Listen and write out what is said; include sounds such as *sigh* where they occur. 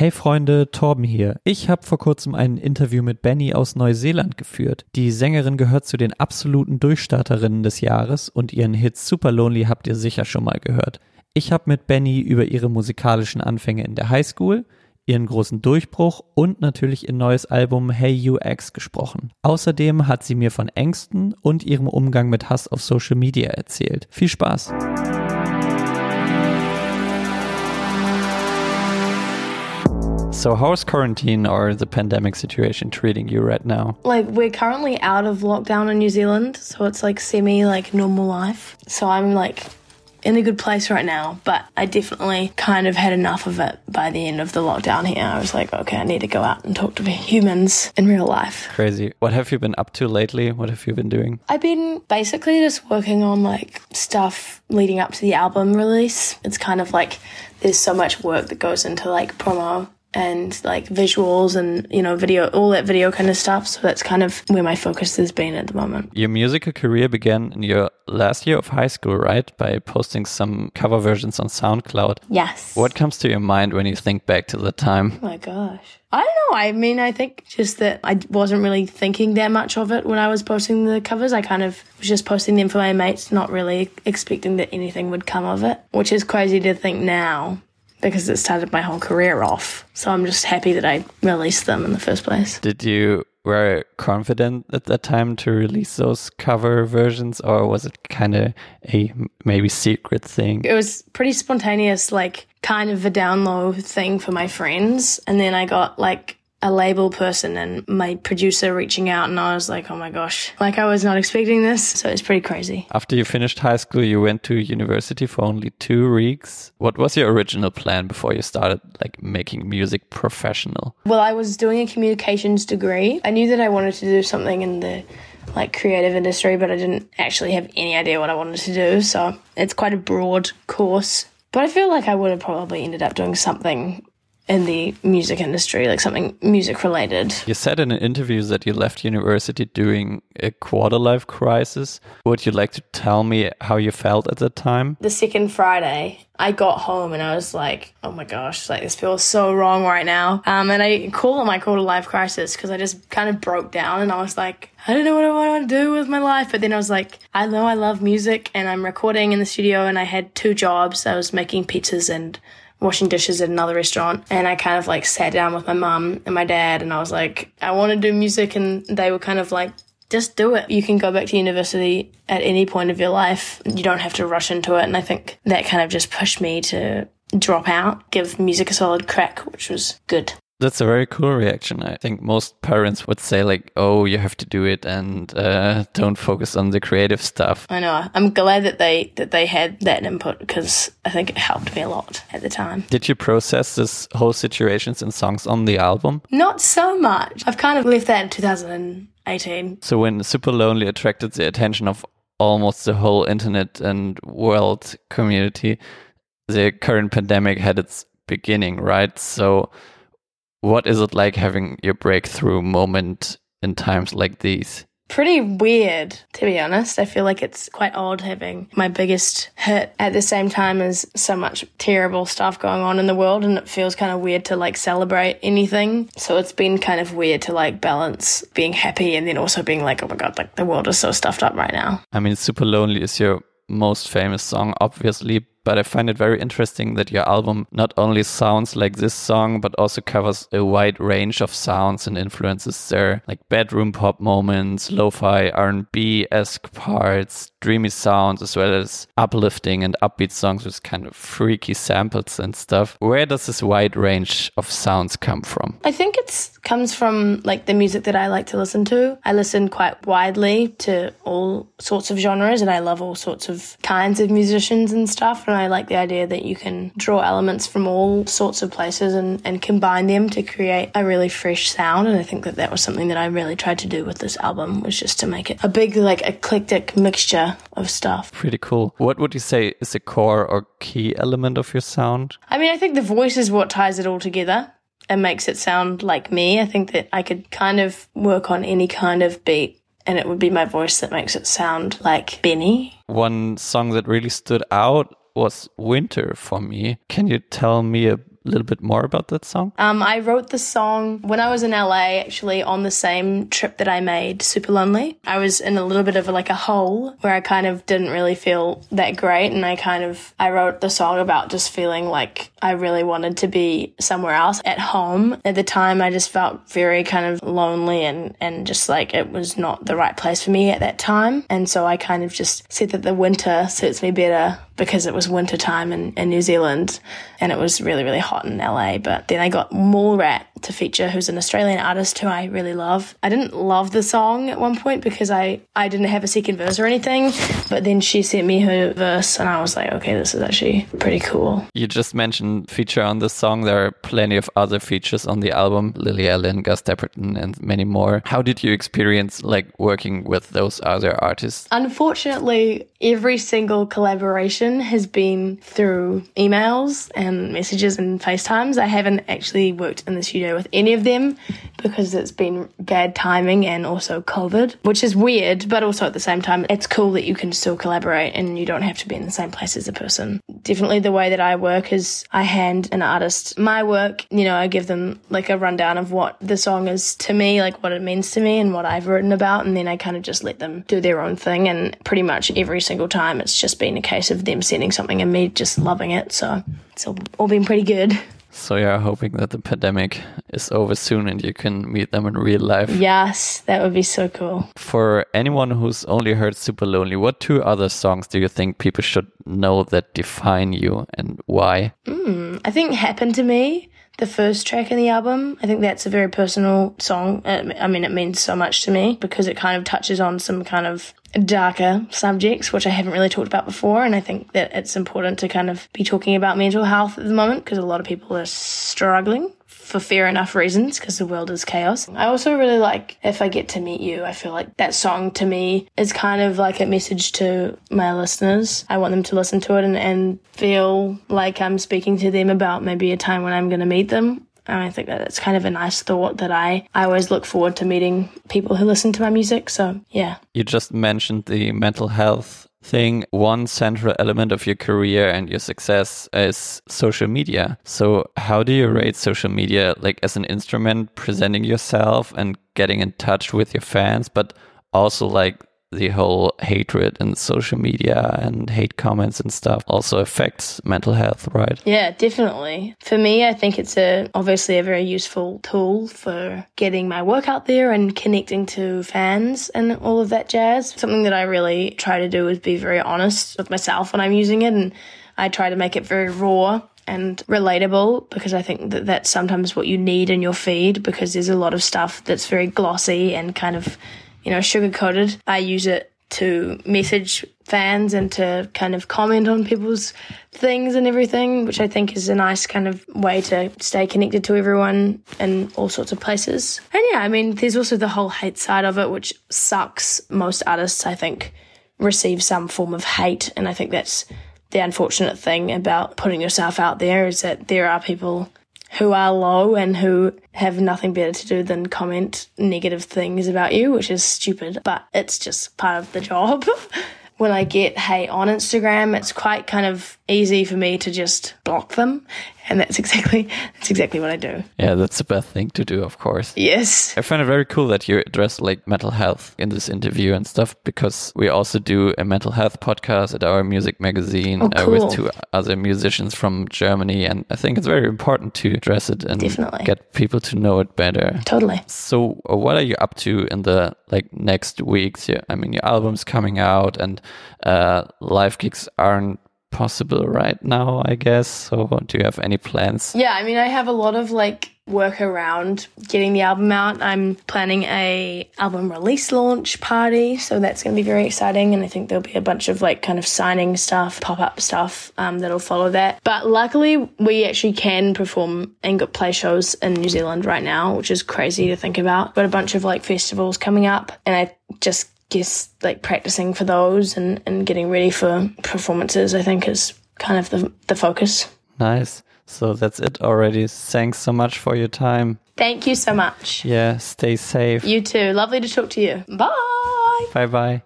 Hey Freunde, Torben hier. Ich habe vor kurzem ein Interview mit Benny aus Neuseeland geführt. Die Sängerin gehört zu den absoluten Durchstarterinnen des Jahres und ihren Hit Super Lonely habt ihr sicher schon mal gehört. Ich habe mit Benny über ihre musikalischen Anfänge in der Highschool, ihren großen Durchbruch und natürlich ihr neues Album Hey UX gesprochen. Außerdem hat sie mir von Ängsten und ihrem Umgang mit Hass auf Social Media erzählt. Viel Spaß! So, how's quarantine or the pandemic situation treating you right now? Like, we're currently out of lockdown in New Zealand, so it's like semi like normal life. So, I'm like in a good place right now, but I definitely kind of had enough of it by the end of the lockdown here. I was like, okay, I need to go out and talk to humans in real life. Crazy. What have you been up to lately? What have you been doing? I've been basically just working on like stuff leading up to the album release. It's kind of like there's so much work that goes into like promo and like visuals and you know video all that video kind of stuff. So that's kind of where my focus has been at the moment. Your musical career began in your last year of high school right? By posting some cover versions on soundcloud. Yes. What comes to your mind when you think back to the time? Oh my gosh. I don't know. I mean, I think just that I wasn't really thinking that much of it when I was posting the covers. I kind of was just posting them for my mates, not really expecting that anything would come of it, which is crazy to think now because it started my whole career off. So I'm just happy that I released them in the first place. Did you were confident at that time to release those cover versions or was it kind of a maybe secret thing? It was pretty spontaneous like kind of a down low thing for my friends and then I got like a label person and my producer reaching out and I was like, oh my gosh, like I was not expecting this. So it's pretty crazy. After you finished high school, you went to university for only two weeks. What was your original plan before you started like making music professional? Well, I was doing a communications degree. I knew that I wanted to do something in the like creative industry, but I didn't actually have any idea what I wanted to do. So it's quite a broad course. But I feel like I would have probably ended up doing something in the music industry, like something music related. You said in an interview that you left university during a quarter life crisis. Would you like to tell me how you felt at the time? The second Friday, I got home and I was like, oh my gosh, like this feels so wrong right now. Um, and I call it my quarter life crisis because I just kind of broke down and I was like, I don't know what I want to do with my life. But then I was like, I know I love music and I'm recording in the studio and I had two jobs. I was making pizzas and washing dishes at another restaurant and I kind of like sat down with my mum and my dad and I was like, I want to do music and they were kind of like, just do it. You can go back to university at any point of your life. You don't have to rush into it. And I think that kind of just pushed me to drop out, give music a solid crack, which was good. That's a very cool reaction. I think most parents would say like, "Oh, you have to do it and uh, don't focus on the creative stuff." I know. I'm glad that they that they had that input because I think it helped me a lot at the time. Did you process this whole situations in songs on the album? Not so much. I've kind of left that in 2018. So when Supalonely attracted the attention of almost the whole internet and world community, the current pandemic had its beginning, right? So what is it like having your breakthrough moment in times like these? Pretty weird, to be honest. I feel like it's quite odd having my biggest hit at the same time as so much terrible stuff going on in the world, and it feels kind of weird to like celebrate anything. So it's been kind of weird to like balance being happy and then also being like, oh my god, like the world is so stuffed up right now. I mean, Supalonely is your most famous song, obviously, but I find it very interesting that your album not only sounds like this song, but also covers a wide range of sounds and influences there, like bedroom pop moments, lo-fi R&B-esque parts, dreamy sounds, as well as uplifting and upbeat songs with kind of freaky samples and stuff. Where does this wide range of sounds come from? I think it comes from like the music that I like to listen to. I listen quite widely to all sorts of genres and I love all sorts of kinds of musicians and stuff and I like the idea that you can draw elements from all sorts of places and, and combine them to create a really fresh sound. And I think that that was something that I really tried to do with this album was just to make it a big, like, eclectic mixture of stuff. Pretty cool. What would you say is the core or key element of your sound? I mean, I think the voice is what ties it all together and makes it sound like me. I think that I could kind of work on any kind of beat and it would be my voice that makes it sound like BENEE. One song that really stood out was winter for me. Can you tell me a little bit more about that song? Um, I wrote the song when I was in LA, actually, on the same trip that I made Supalonely. I was in a little bit of a, like a hole where I kind of didn't really feel that great. And I kind of, I wrote the song about just feeling like I really wanted to be somewhere else at home. At the time, I just felt very kind of lonely and, and just like it was not the right place for me at that time. And so I kind of just said that the winter suits me better because it was winter time in, in New Zealand and it was really, really hot in LA. But then I got Mallrat to feature, who's an Australian artist who I really love. I didn't love the song at one point because I, I didn't have a second verse or anything, but then she sent me her verse and I was like, okay, this is actually pretty cool. You just mentioned feature on the song. There are plenty of other features on the album, Lily Allen, Gus Dapperton, and many more. How did you experience like working with those other artists? Unfortunately, every single collaboration has been through emails and messages and FaceTimes. I haven't actually worked in the studio with any of them because it's been bad timing and also COVID, which is weird, but also at the same time, it's cool that you can still collaborate and you don't have to be in the same place as a person. Definitely the way that I work is I hand an artist my work, you know, I give them like a rundown of what the song is to me, like what it means to me and what I've written about, and then I kind of just let them do their own thing. And pretty much every single time, it's just been a case of them sending something and me just loving it. So it's all, all been pretty good. So you're hoping that the pandemic is over soon and you can meet them in real life. Yes, that would be so cool. For anyone who's only heard Supalonely, what two other songs do you think people should know that define you and why? Mm, I think Happened to Me, the first track in the album, I think that's a very personal song. Uh, I mean, it means so much to me because it kind of touches on some kind of darker subjects, which I haven't really talked about before. And I think that it's important to kind of be talking about mental health at the moment because a lot of people are struggling for fair enough reasons because the world is chaos. I also really like If I Get to Meet You. I feel like that song to me is kind of like a message to my listeners. I want them to listen to it and, and feel like I'm speaking to them about maybe a time when I'm going to meet them and I think that it's kind of a nice thought that I, I always look forward to meeting people who listen to my music. So, yeah. You just mentioned the mental health thing. One central element of your career and your success is social media. So, how do you rate social media like as an instrument presenting yourself and getting in touch with your fans, but also like the whole hatred and social media and hate comments and stuff also affects mental health, right? Yeah, definitely. For me, I think it's a obviously a very useful tool for getting my work out there and connecting to fans and all of that jazz. Something that I really try to do is be very honest with myself when I'm using it and I try to make it very raw and relatable because I think that that's sometimes what you need in your feed because there's a lot of stuff that's very glossy and kind of you know, sugar coated. I use it to message fans and to kind of comment on people's things and everything, which I think is a nice kind of way to stay connected to everyone in all sorts of places. And yeah, I mean, there's also the whole hate side of it, which sucks. Most artists, I think, receive some form of hate. And I think that's the unfortunate thing about putting yourself out there is that there are people who are low and who have nothing better to do than comment negative things about you, which is stupid, but it's just part of the job. *laughs* when I get hate on Instagram, it's quite kind of easy for me to just block them. And that's exactly that's exactly what I do. Yeah, that's the best thing to do, of course. Yes. I find it very cool that you address like mental health in this interview and stuff because we also do a mental health podcast at our music magazine oh, cool. uh, with two other musicians from Germany, and I think it's very important to address it and Definitely. get people to know it better. Totally. So, uh, what are you up to in the like next weeks? Yeah, I mean, your album's coming out, and uh, live gigs aren't possible right now, I guess. So, do you have any plans? Yeah, I mean, I have a lot of like work around getting the album out. I'm planning a album release launch party, so that's going to be very exciting. And I think there'll be a bunch of like kind of signing stuff, pop up stuff um, that'll follow that. But luckily, we actually can perform and play shows in New Zealand right now, which is crazy to think about. Got a bunch of like festivals coming up, and I just guess like practicing for those and, and getting ready for performances, I think is kind of the, the focus. Nice. So that's it already. Thanks so much for your time. Thank you so much. Yeah, stay safe. You too. Lovely to talk to you. Bye. Bye bye.